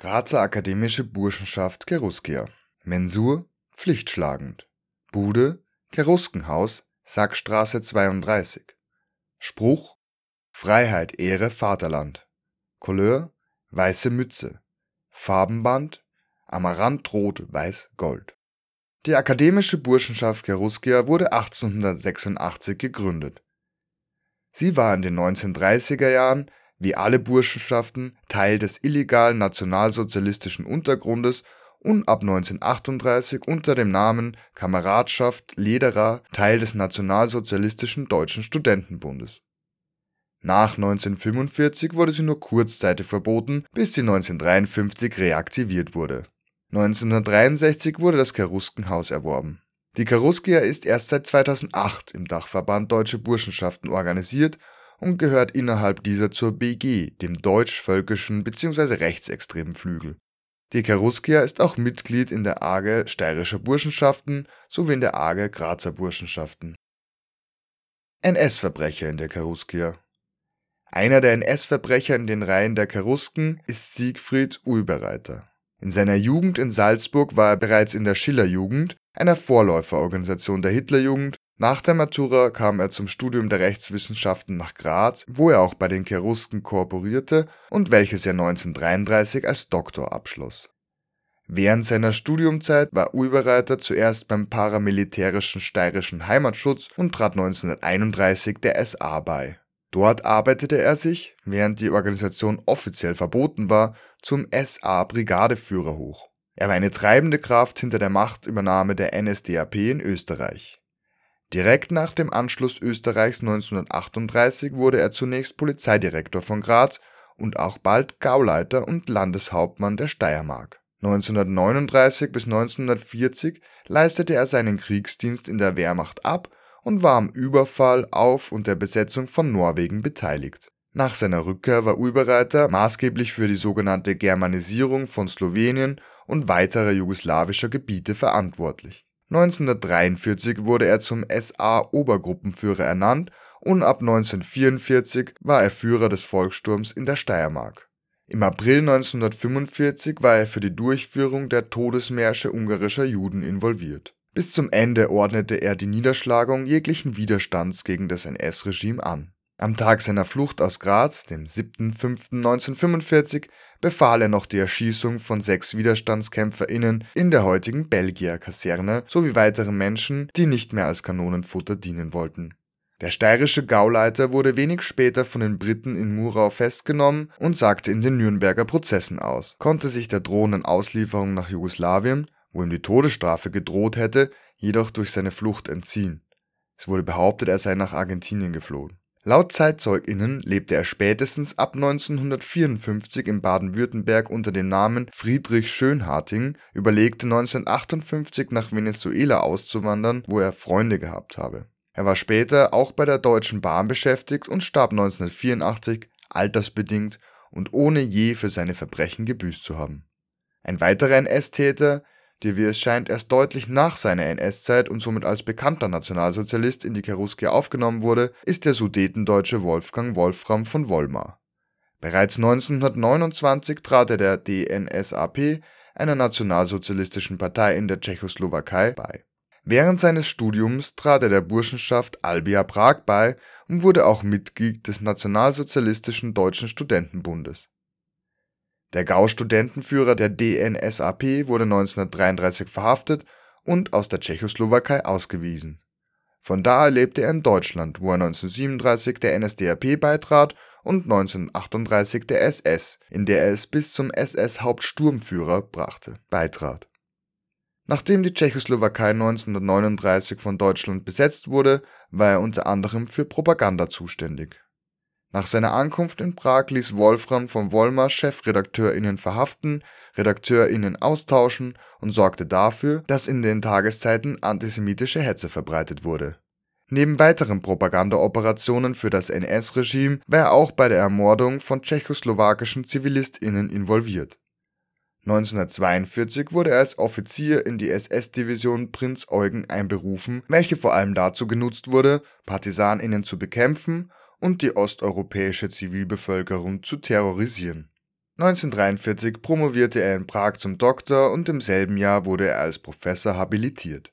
Grazer Akademische Burschenschaft Cheruskia Mensur pflichtschlagend. Bude Cheruskenhaus Sackstraße 32 Spruch Freiheit Ehre Vaterland. Couleur weiße Mütze. Farbenband Amaranth Rot Weiß Gold. Die Akademische Burschenschaft Cheruskia wurde 1886 gegründet. Sie war in den 1930er Jahren, wie alle Burschenschaften, Teil des illegalen nationalsozialistischen Untergrundes und ab 1938 unter dem Namen Kameradschaft Lederer Teil des Nationalsozialistischen Deutschen Studentenbundes. Nach 1945 wurde sie nur kurzzeitig verboten, bis sie 1953 reaktiviert wurde. 1963 wurde das Cheruskenhaus erworben. Die Cheruskia ist erst seit 2008 im Dachverband Deutsche Burschenschaften organisiert und gehört innerhalb dieser zur BG, dem deutsch-völkischen bzw. rechtsextremen Flügel. Die Cheruskia ist auch Mitglied in der AGE Steirischer Burschenschaften sowie in der AGE Grazer Burschenschaften. NS-Verbrecher in der Cheruskia Einer der NS-Verbrecher in den Reihen der Cherusken ist Siegfried Ulbereiter. In seiner Jugend in Salzburg war er bereits in der Schillerjugend, einer Vorläuferorganisation der Hitlerjugend, nach der Matura kam er zum Studium der Rechtswissenschaften nach Graz, wo er auch bei den Cherusken kooperierte und welches er 1933 als Doktor abschloss. Während seiner Studiumzeit war Ulbereiter zuerst beim paramilitärischen Steirischen Heimatschutz und trat 1931 der SA bei. Dort arbeitete er sich, während die Organisation offiziell verboten war, zum SA-Brigadeführer hoch. Er war eine treibende Kraft hinter der Machtübernahme der NSDAP in Österreich. Direkt nach dem Anschluss Österreichs 1938 wurde er zunächst Polizeidirektor von Graz und auch bald Gauleiter und Landeshauptmann der Steiermark. 1939 bis 1940 leistete er seinen Kriegsdienst in der Wehrmacht ab und war am Überfall auf und der Besetzung von Norwegen beteiligt. Nach seiner Rückkehr war Ulbereiter maßgeblich für die sogenannte Germanisierung von Slowenien und weiterer jugoslawischer Gebiete verantwortlich 1943 wurde er zum SA-Obergruppenführer ernannt und ab 1944 war er Führer des Volkssturms in der Steiermark. Im April 1945 war er für die Durchführung der Todesmärsche ungarischer Juden involviert. Bis zum Ende ordnete er die Niederschlagung jeglichen Widerstands gegen das NS-Regime an am Tag seiner Flucht aus Graz, dem 7.5.1945, befahl er noch die Erschießung von sechs WiderstandskämpferInnen in der heutigen Belgier-Kaserne sowie weiteren Menschen, die nicht mehr als Kanonenfutter dienen wollten. Der steirische Gauleiter wurde wenig später von den Briten in Murau festgenommen und sagte in den Nürnberger Prozessen aus, konnte sich der drohenden Auslieferung nach Jugoslawien, wo ihm die Todesstrafe gedroht hätte, jedoch durch seine Flucht entziehen. Es wurde behauptet, er sei nach Argentinien geflohen. Laut ZeitzeugInnen lebte er spätestens ab 1954 in Baden-Württemberg unter dem Namen Friedrich Schönharting, überlegte 1958 nach Venezuela auszuwandern, wo er Freunde gehabt habe. Er war später auch bei der Deutschen Bahn beschäftigt und starb 1984 altersbedingt und ohne je für seine Verbrechen gebüßt zu haben. Ein weiterer NS-Täter die wie es scheint erst deutlich nach seiner NS-Zeit und somit als bekannter Nationalsozialist in die Cheruskia aufgenommen wurde, ist der Sudetendeutsche Wolfgang Wolfram von Wollmar. Bereits 1929 trat er der DNSAP, einer nationalsozialistischen Partei in der Tschechoslowakei, bei. Während seines Studiums trat er der Burschenschaft Albia Prag bei und wurde auch Mitglied des Nationalsozialistischen Deutschen Studentenbundes der Gau-Studentenführer der DNSAP wurde 1933 verhaftet und aus der Tschechoslowakei ausgewiesen. Von da lebte er in Deutschland, wo er 1937 der NSDAP beitrat und 1938 der SS, in der er es bis zum SS-Hauptsturmführer brachte, beitrat. Nachdem die Tschechoslowakei 1939 von Deutschland besetzt wurde, war er unter anderem für Propaganda zuständig nach seiner Ankunft in Prag ließ Wolfram von Wollmar ChefredakteurInnen verhaften, RedakteurInnen austauschen und sorgte dafür, dass in den Tageszeiten antisemitische Hetze verbreitet wurde. Neben weiteren Propagandaoperationen für das NS-Regime war er auch bei der Ermordung von tschechoslowakischen ZivilistInnen involviert. 1942 wurde er als Offizier in die SS-Division Prinz Eugen einberufen, welche vor allem dazu genutzt wurde, PartisanInnen zu bekämpfen und die osteuropäische Zivilbevölkerung zu terrorisieren. 1943 promovierte er in Prag zum Doktor und im selben Jahr wurde er als Professor habilitiert.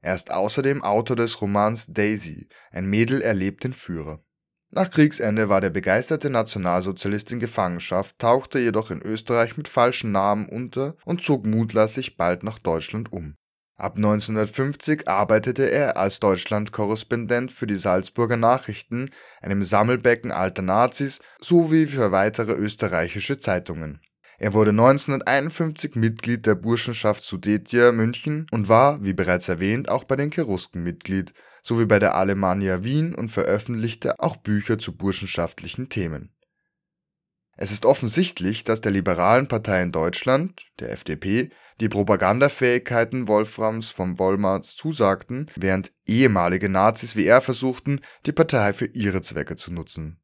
Er ist außerdem Autor des Romans Daisy, ein Mädel erlebt den Führer. Nach Kriegsende war der begeisterte Nationalsozialist in Gefangenschaft, tauchte jedoch in Österreich mit falschen Namen unter und zog mutmaßlich bald nach Deutschland um. Ab 1950 arbeitete er als Deutschlandkorrespondent für die Salzburger Nachrichten, einem Sammelbecken alter Nazis, sowie für weitere österreichische Zeitungen. Er wurde 1951 Mitglied der Burschenschaft Sudetia München und war, wie bereits erwähnt, auch bei den Cherusken Mitglied sowie bei der Alemannia Wien und veröffentlichte auch Bücher zu burschenschaftlichen Themen. Es ist offensichtlich, dass der liberalen Partei in Deutschland, der FDP, die Propagandafähigkeiten Wolframs von Wollmarts zusagten, während ehemalige Nazis wie er versuchten, die Partei für ihre Zwecke zu nutzen.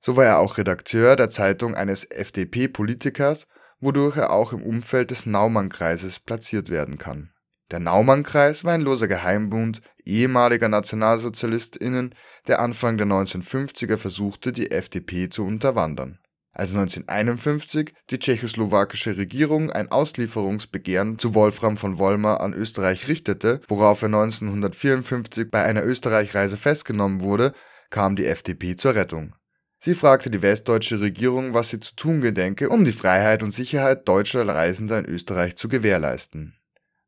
So war er auch Redakteur der Zeitung eines FDP-Politikers, wodurch er auch im Umfeld des Naumann-Kreises platziert werden kann der Naumann-Kreis war ein loser Geheimbund ehemaliger NationalsozialistInnen, der Anfang der 1950er versuchte, die FDP zu unterwandern. Als 1951 die tschechoslowakische Regierung ein Auslieferungsbegehren zu Wolfram von Wollmar an Österreich richtete, worauf er 1954 bei einer Österreichreise festgenommen wurde, kam die FDP zur Rettung. Sie fragte die westdeutsche Regierung, was sie zu tun gedenke, um die Freiheit und Sicherheit deutscher Reisender in Österreich zu gewährleisten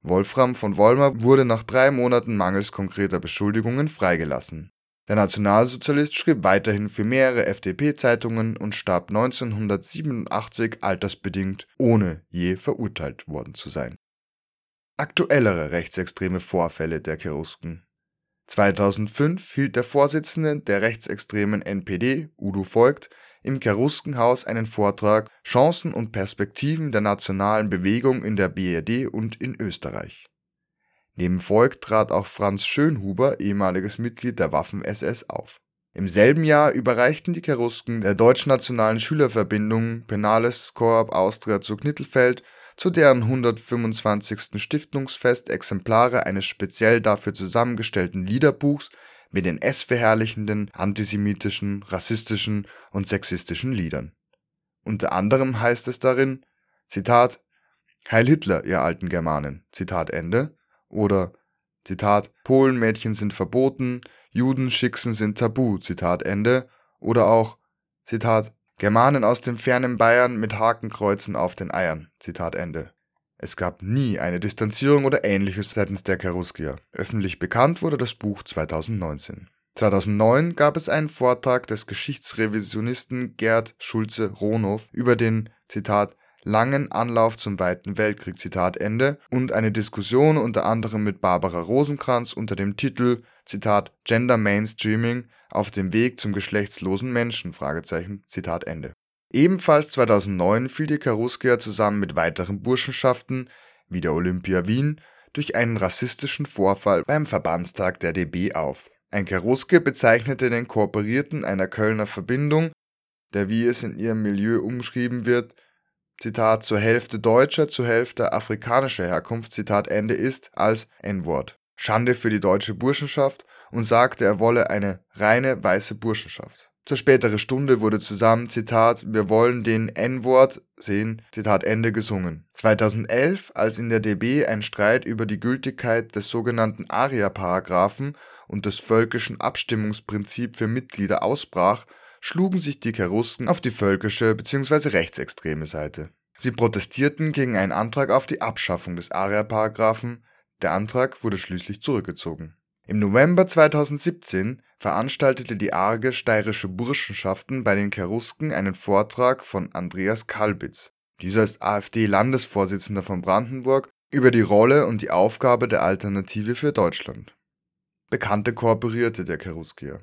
Wolfram von Wollmar wurde nach drei Monaten mangels konkreter Beschuldigungen freigelassen. Der Nationalsozialist schrieb weiterhin für mehrere FDP-Zeitungen und starb 1987 altersbedingt, ohne je verurteilt worden zu sein. Aktuellere rechtsextreme Vorfälle der Cherusken 2005 hielt der Vorsitzende der rechtsextremen NPD, Udo Voigt, im Cheruskenhaus einen Vortrag Chancen und Perspektiven der nationalen Bewegung in der BRD und in Österreich. Neben Voigt trat auch Franz Schönhuber, ehemaliges Mitglied der Waffen-SS, auf. Im selben Jahr überreichten die Cherusken der deutschnationalen Schülerverbindung Penales Corp Austria zu Knittelfeld zu deren 125. Stiftungsfest Exemplare eines speziell dafür zusammengestellten Liederbuchs mit den S-verherrlichenden, antisemitischen, rassistischen und sexistischen Liedern. Unter anderem heißt es darin, Zitat, Heil Hitler, ihr alten Germanen, Zitat Ende, oder Zitat, Polenmädchen sind verboten, Juden schicksen sind tabu, Zitat Ende, oder auch, Zitat, Germanen aus dem fernen Bayern mit Hakenkreuzen auf den Eiern, Zitat Ende. Es gab nie eine Distanzierung oder ähnliches seitens der Cheruskier. Öffentlich bekannt wurde das Buch 2019. 2009 gab es einen Vortrag des Geschichtsrevisionisten Gerd Schulze-Rohnow über den, Zitat, langen Anlauf zum Weiten Weltkrieg, Zitat Ende, und eine Diskussion unter anderem mit Barbara Rosenkranz unter dem Titel, Zitat, Gender Mainstreaming auf dem Weg zum geschlechtslosen Menschen. Ebenfalls 2009 fiel die Cheruskia zusammen mit weiteren Burschenschaften, wie der Olympia Wien, durch einen rassistischen Vorfall beim Verbandstag der DB auf. Ein Cheruske bezeichnete den Kooperierten einer Kölner Verbindung, der wie es in ihrem Milieu umschrieben wird, Zitat, zur Hälfte deutscher, zur Hälfte afrikanischer Herkunft, Zitat Ende ist, als N-Wort. Schande für die deutsche Burschenschaft und sagte, er wolle eine reine weiße Burschenschaft. Zur späteren Stunde wurde zusammen, Zitat, wir wollen den N-Wort sehen, Zitat Ende gesungen. 2011, als in der DB ein Streit über die Gültigkeit des sogenannten ARIA-Paragraphen und des völkischen Abstimmungsprinzip für Mitglieder ausbrach, schlugen sich die Cherusken auf die völkische bzw. rechtsextreme Seite. Sie protestierten gegen einen Antrag auf die Abschaffung des ARIA-Paragraphen, der Antrag wurde schließlich zurückgezogen. Im November 2017 veranstaltete die Arge Steirische Burschenschaften bei den Cherusken einen Vortrag von Andreas Kalbitz. Dieser ist AfD-Landesvorsitzender von Brandenburg über die Rolle und die Aufgabe der Alternative für Deutschland. Bekannte kooperierte der Cheruskier.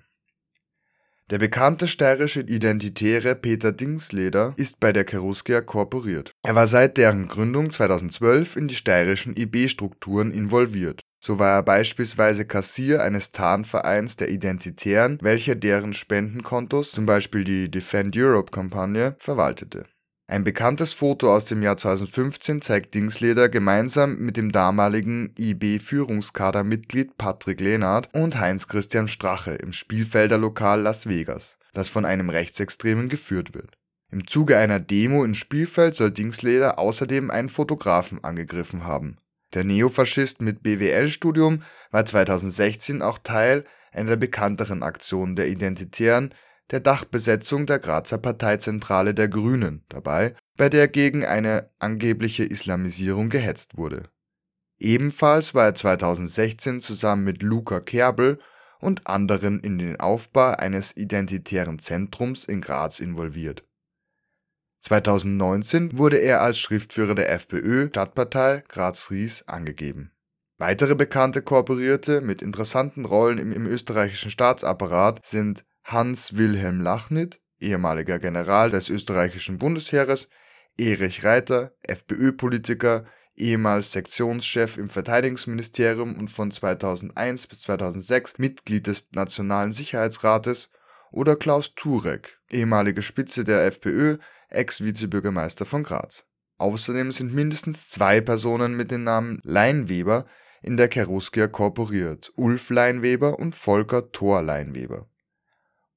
Der bekannte steirische Identitäre Peter Dingsleder ist bei der Cheruskia kooperiert. Er war seit deren Gründung 2012 in die steirischen IB-Strukturen involviert so war er beispielsweise Kassier eines Tarnvereins der Identitären, welcher deren Spendenkontos, zum Beispiel die Defend Europe-Kampagne, verwaltete. Ein bekanntes Foto aus dem Jahr 2015 zeigt Dingsleder gemeinsam mit dem damaligen IB-Führungskadermitglied Patrick Lehnhardt und Heinz-Christian Strache im Spielfelder Lokal Las Vegas, das von einem Rechtsextremen geführt wird. Im Zuge einer Demo in Spielfeld soll Dingsleder außerdem einen Fotografen angegriffen haben. Der Neofaschist mit BWL-Studium war 2016 auch Teil einer der bekannteren Aktionen der Identitären, der Dachbesetzung der Grazer Parteizentrale der Grünen, dabei, bei der gegen eine angebliche Islamisierung gehetzt wurde. Ebenfalls war er 2016 zusammen mit Luca Kerbel und anderen in den Aufbau eines identitären Zentrums in Graz involviert. 2019 wurde er als Schriftführer der FPÖ-Stadtpartei Graz-Ries angegeben. Weitere bekannte Kooperierte mit interessanten Rollen im, im österreichischen Staatsapparat sind Hans Wilhelm Lachnit, ehemaliger General des österreichischen Bundesheeres, Erich Reiter, FPÖ-Politiker, ehemals Sektionschef im Verteidigungsministerium und von 2001 bis 2006 Mitglied des Nationalen Sicherheitsrates, oder Klaus Turek, ehemalige Spitze der FPÖ, Ex-Vizebürgermeister von Graz. Außerdem sind mindestens zwei Personen mit dem Namen Leinweber in der Cheruskia korporiert, Ulf Leinweber und Volker Thor Leinweber.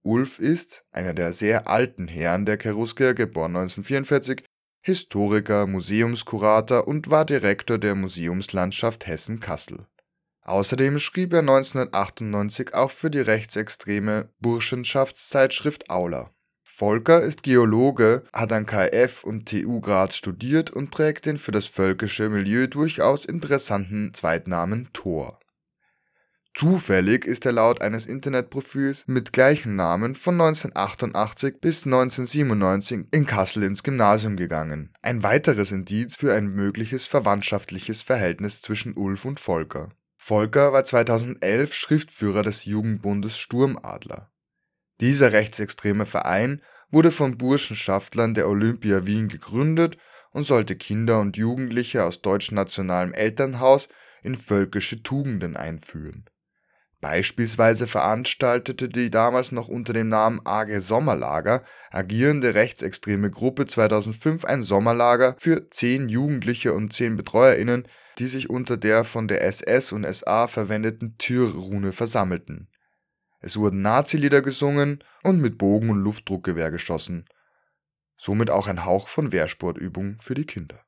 Ulf ist, einer der sehr alten Herren der Cheruskia, geboren 1944, Historiker, Museumskurator und war Direktor der Museumslandschaft Hessen-Kassel. Außerdem schrieb er 1998 auch für die rechtsextreme Burschenschaftszeitschrift Aula. Volker ist Geologe, hat an KF und TU Graz studiert und trägt den für das völkische Milieu durchaus interessanten Zweitnamen Thor. Zufällig ist er laut eines Internetprofils mit gleichem Namen von 1988 bis 1997 in Kassel ins Gymnasium gegangen. Ein weiteres Indiz für ein mögliches verwandtschaftliches Verhältnis zwischen Ulf und Volker. Volker war 2011 Schriftführer des Jugendbundes Sturmadler. Dieser rechtsextreme Verein wurde von Burschenschaftlern der Olympia Wien gegründet und sollte Kinder und Jugendliche aus deutschnationalem Elternhaus in völkische Tugenden einführen. Beispielsweise veranstaltete die damals noch unter dem Namen AG Sommerlager agierende rechtsextreme Gruppe 2005 ein Sommerlager für zehn Jugendliche und zehn BetreuerInnen, die sich unter der von der SS und SA verwendeten Türrune versammelten. Es wurden Nazi-Lieder gesungen und mit Bogen und Luftdruckgewehr geschossen. Somit auch ein Hauch von Wehrsportübung für die Kinder